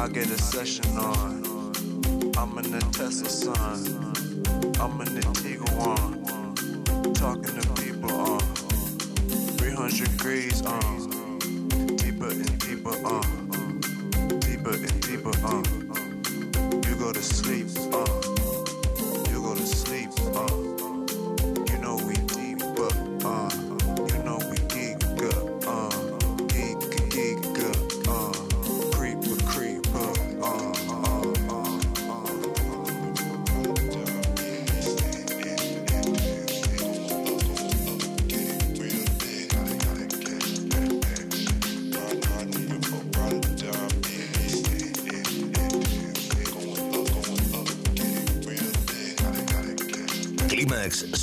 I get a session on. I'm in the Tesla sun. I'm in the Tiguan. Talking to people uh, on 300 degrees on. Deeper and deeper on.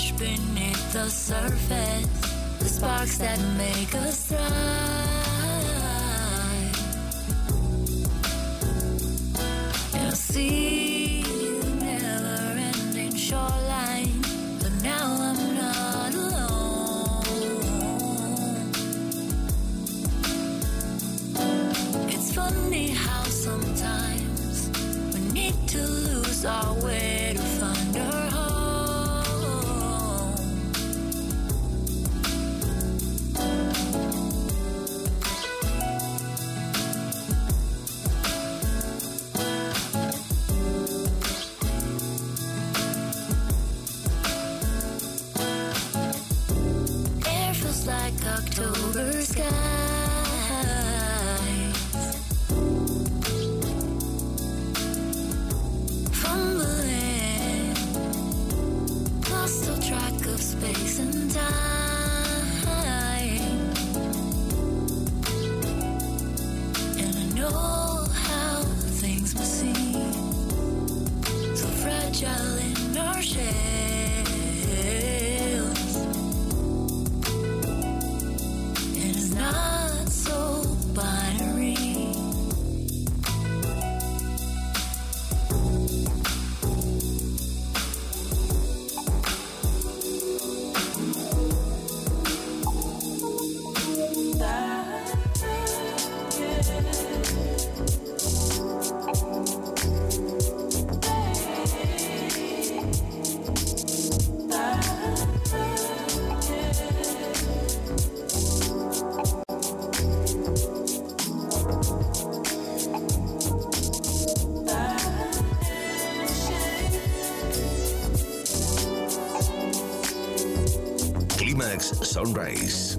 crash beneath the surface. The sparks that make us thrive. And I see the never ending shoreline. But now I'm not alone. It's funny how sometimes we need to lose our way. Sunrise.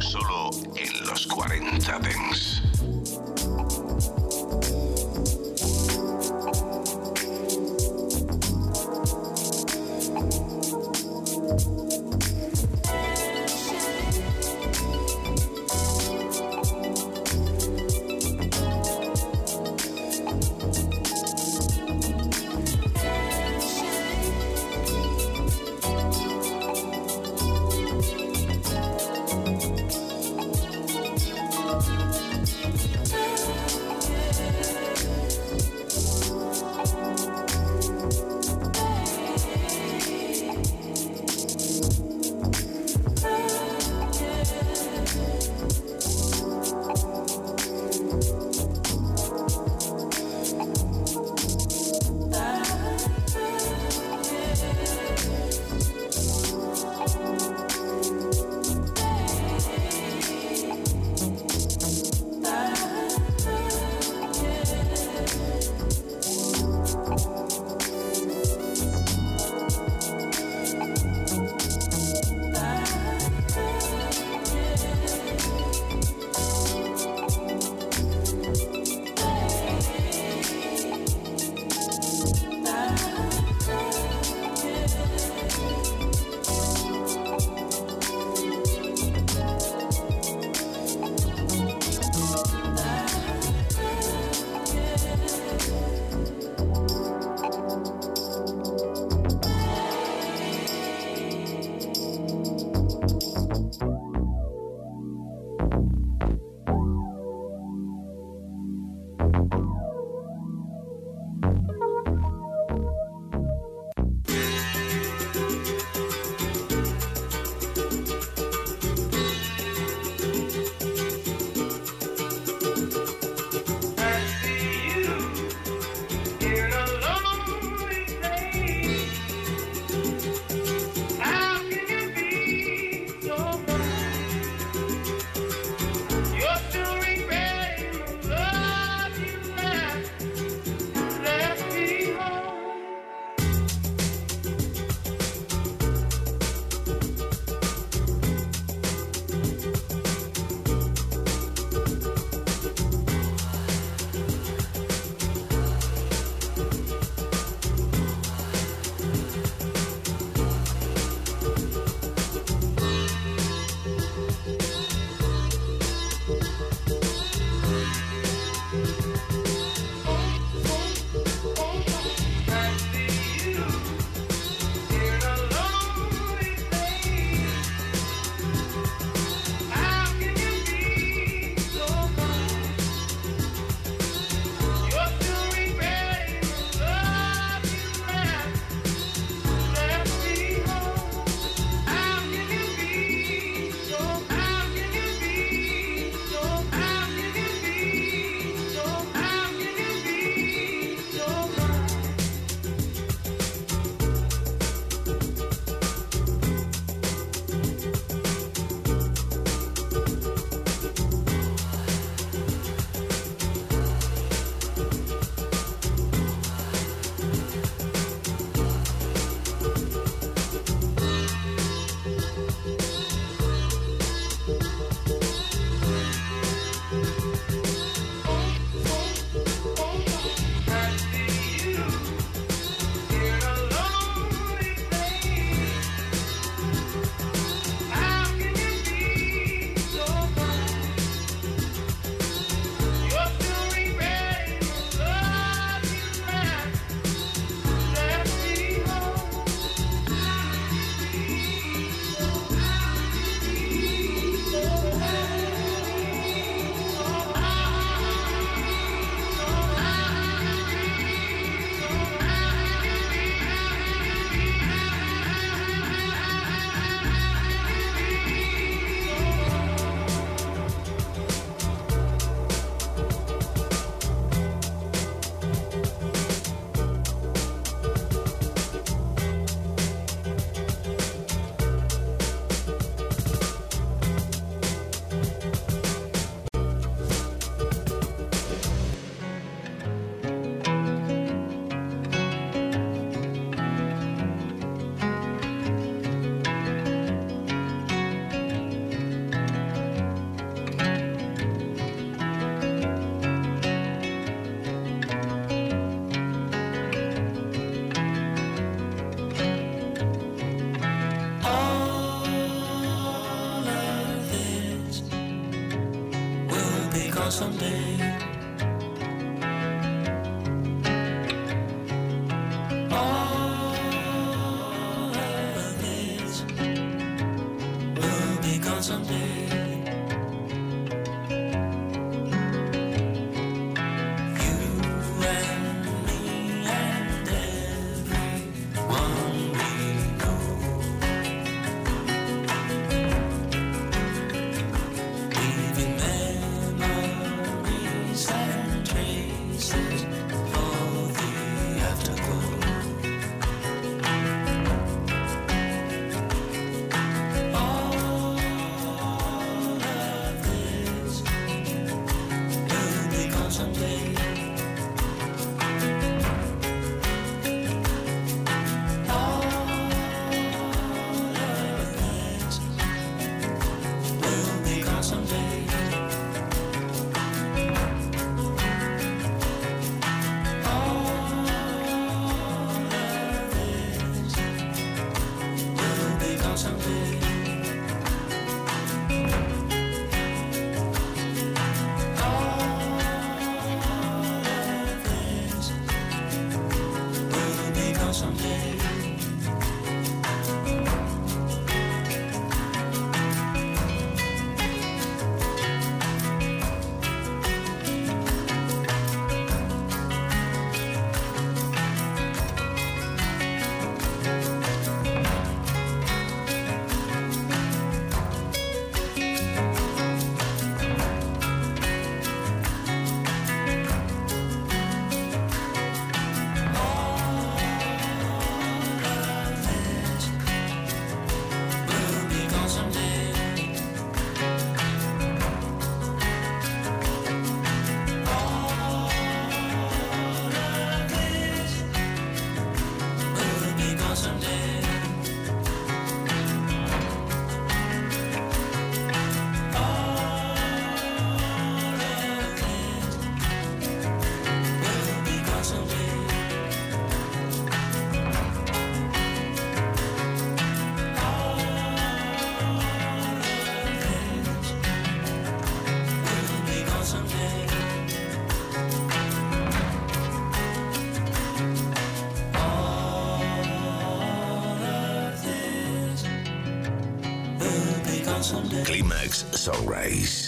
Clímax Sunrise.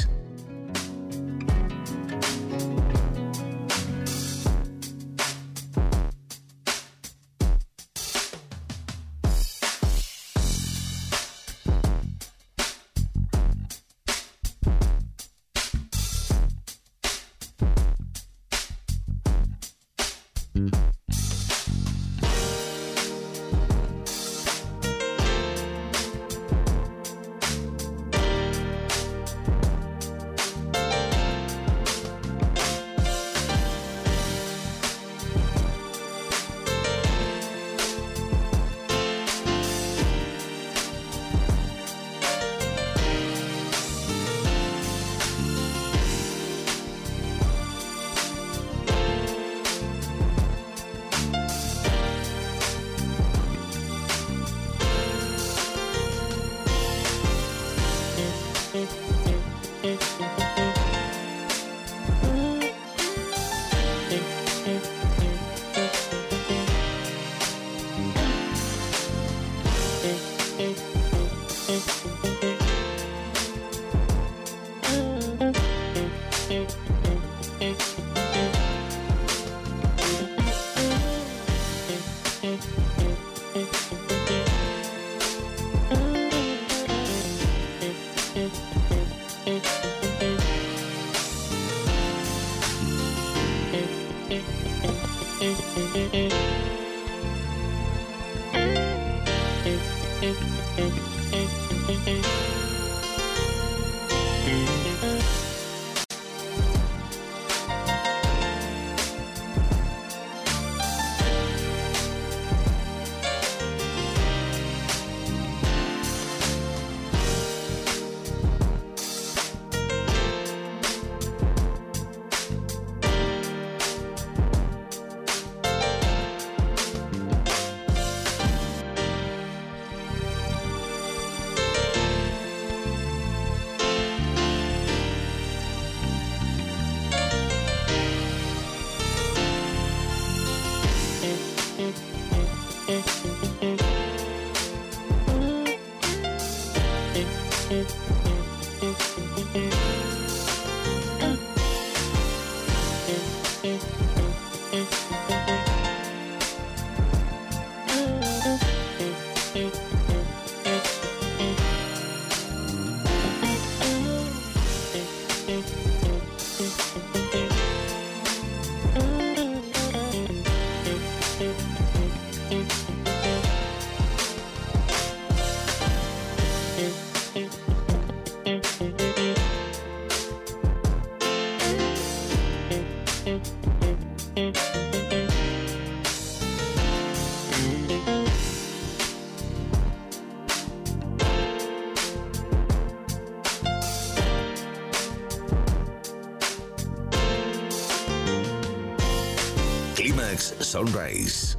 Max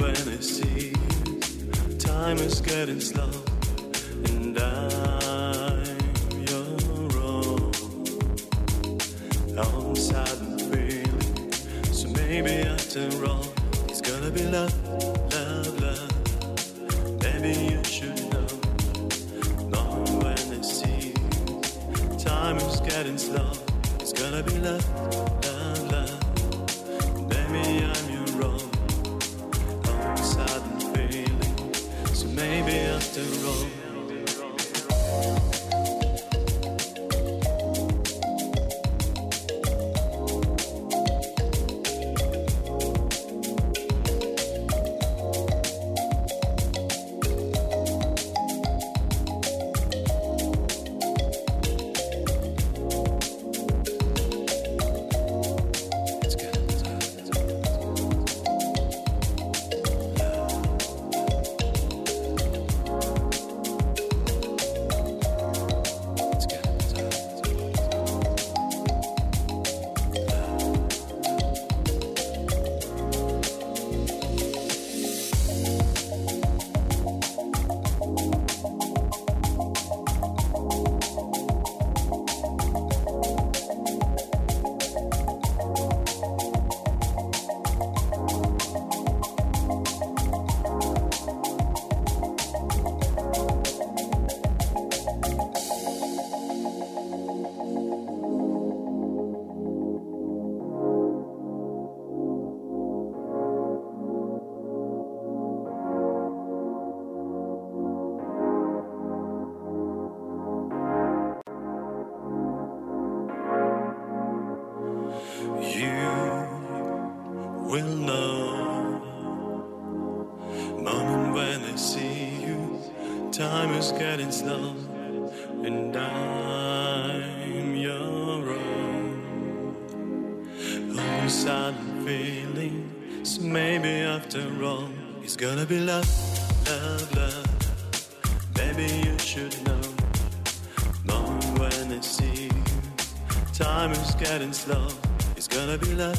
when I see time is getting slow and I'm your own. I'm sad and feeling, so maybe after all, it's gonna be love, love, love. Maybe you should know. Not when I see you, time is getting slow. It's gonna be love, getting slow, and I'm your own. I'm sad feeling, so maybe after all, it's gonna be love, love, love. Maybe you should know. Moment when I see you, time is getting slow. It's gonna be love,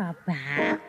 爸爸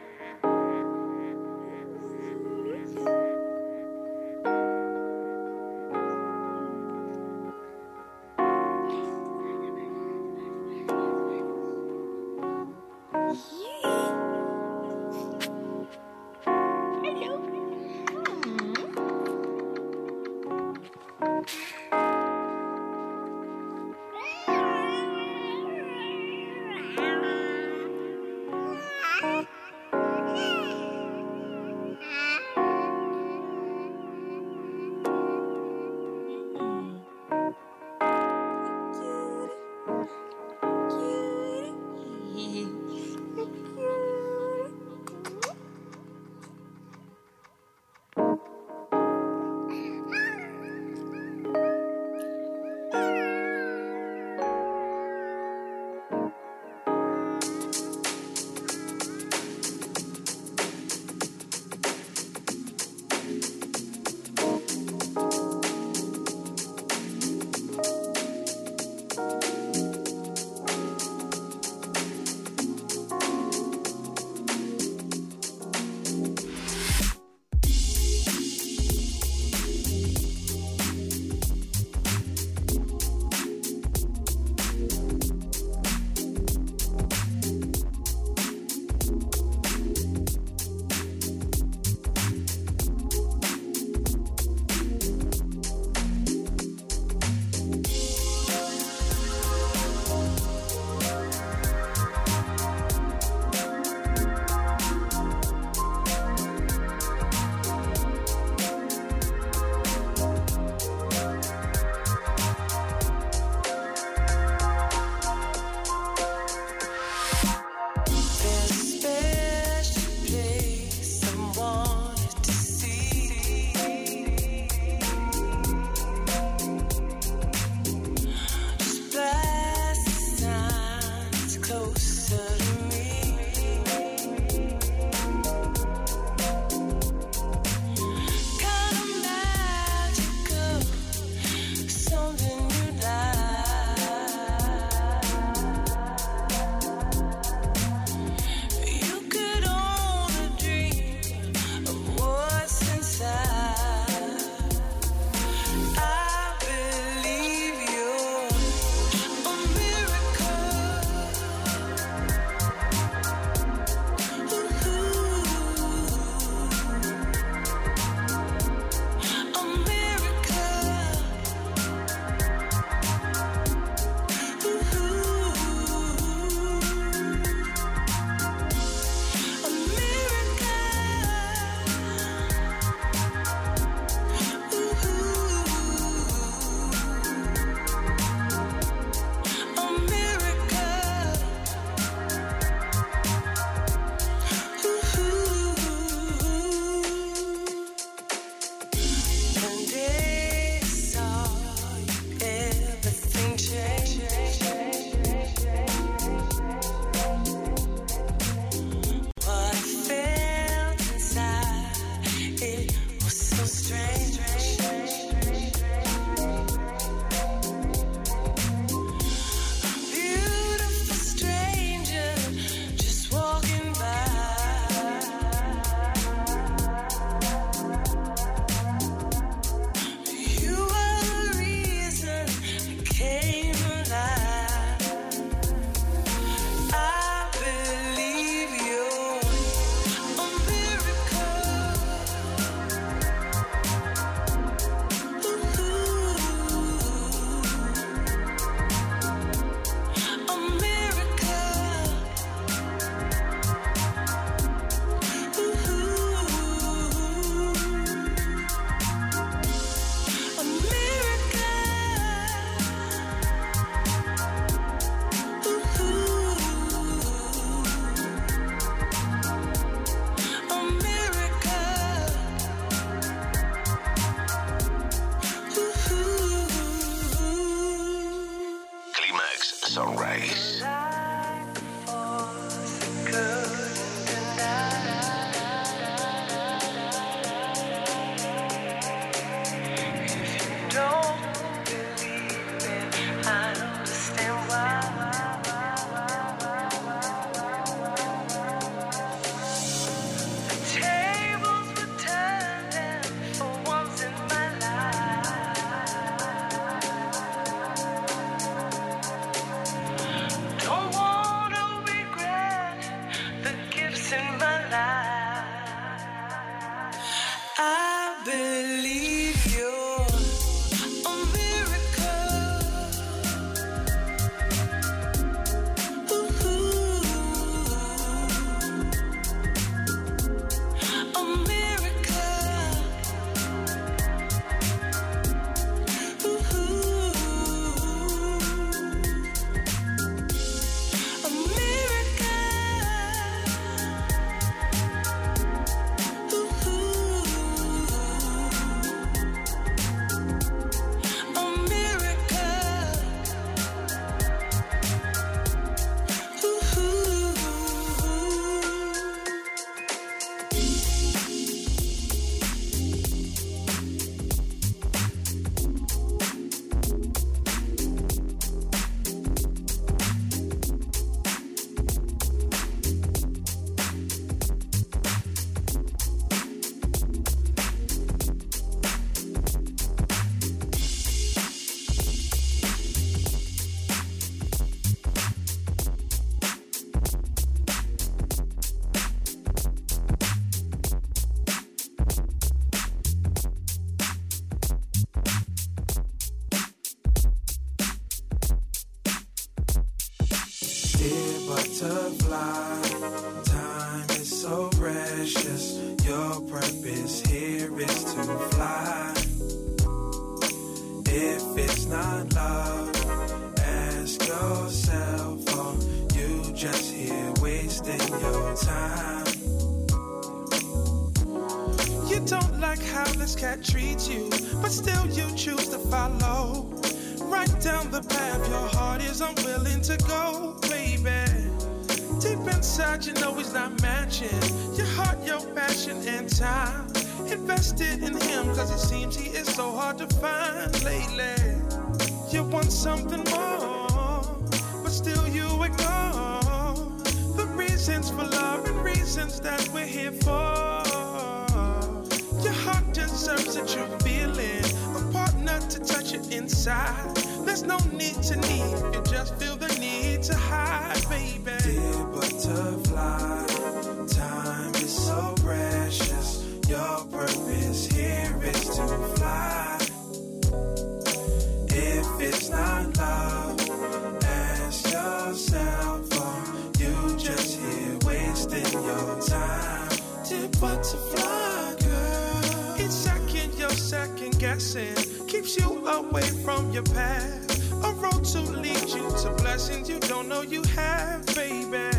Dear butterfly, girl, it's second you're second guessing, keeps you away from your path. A road to lead you to blessings you don't know you have, baby.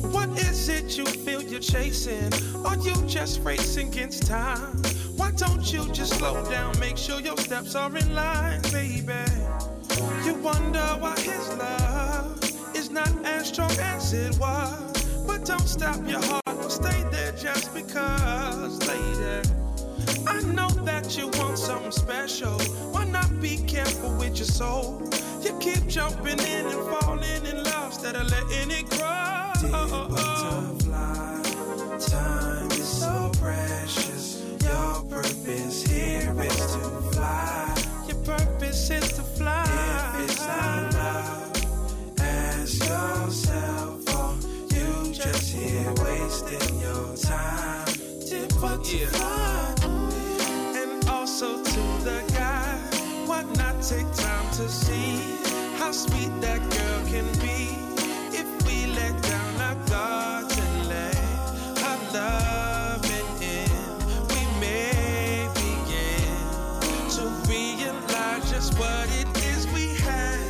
What is it you feel you're chasing? Are you just racing against time? Why don't you just slow down, make sure your steps are in line, baby? You wonder why his love is not as strong as it was. But don't stop your heart, don't stay there just because, lady. I know that you want something special. Why not be careful with your soul? You keep jumping in and falling in love instead of letting it grow. butterfly, time is so precious. Your purpose Dear. And also to the guy, why not take time to see how sweet that girl can be? If we let down our guards and let our loving in, we may begin to realize just what it is we had.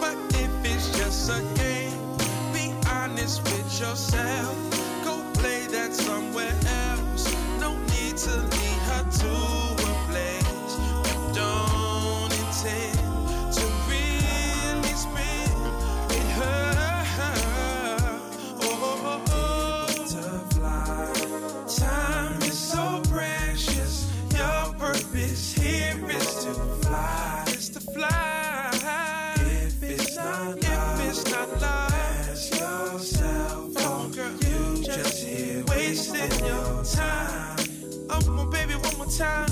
But if it's just a game, be honest with yourself. Go play that somewhere. No need to time.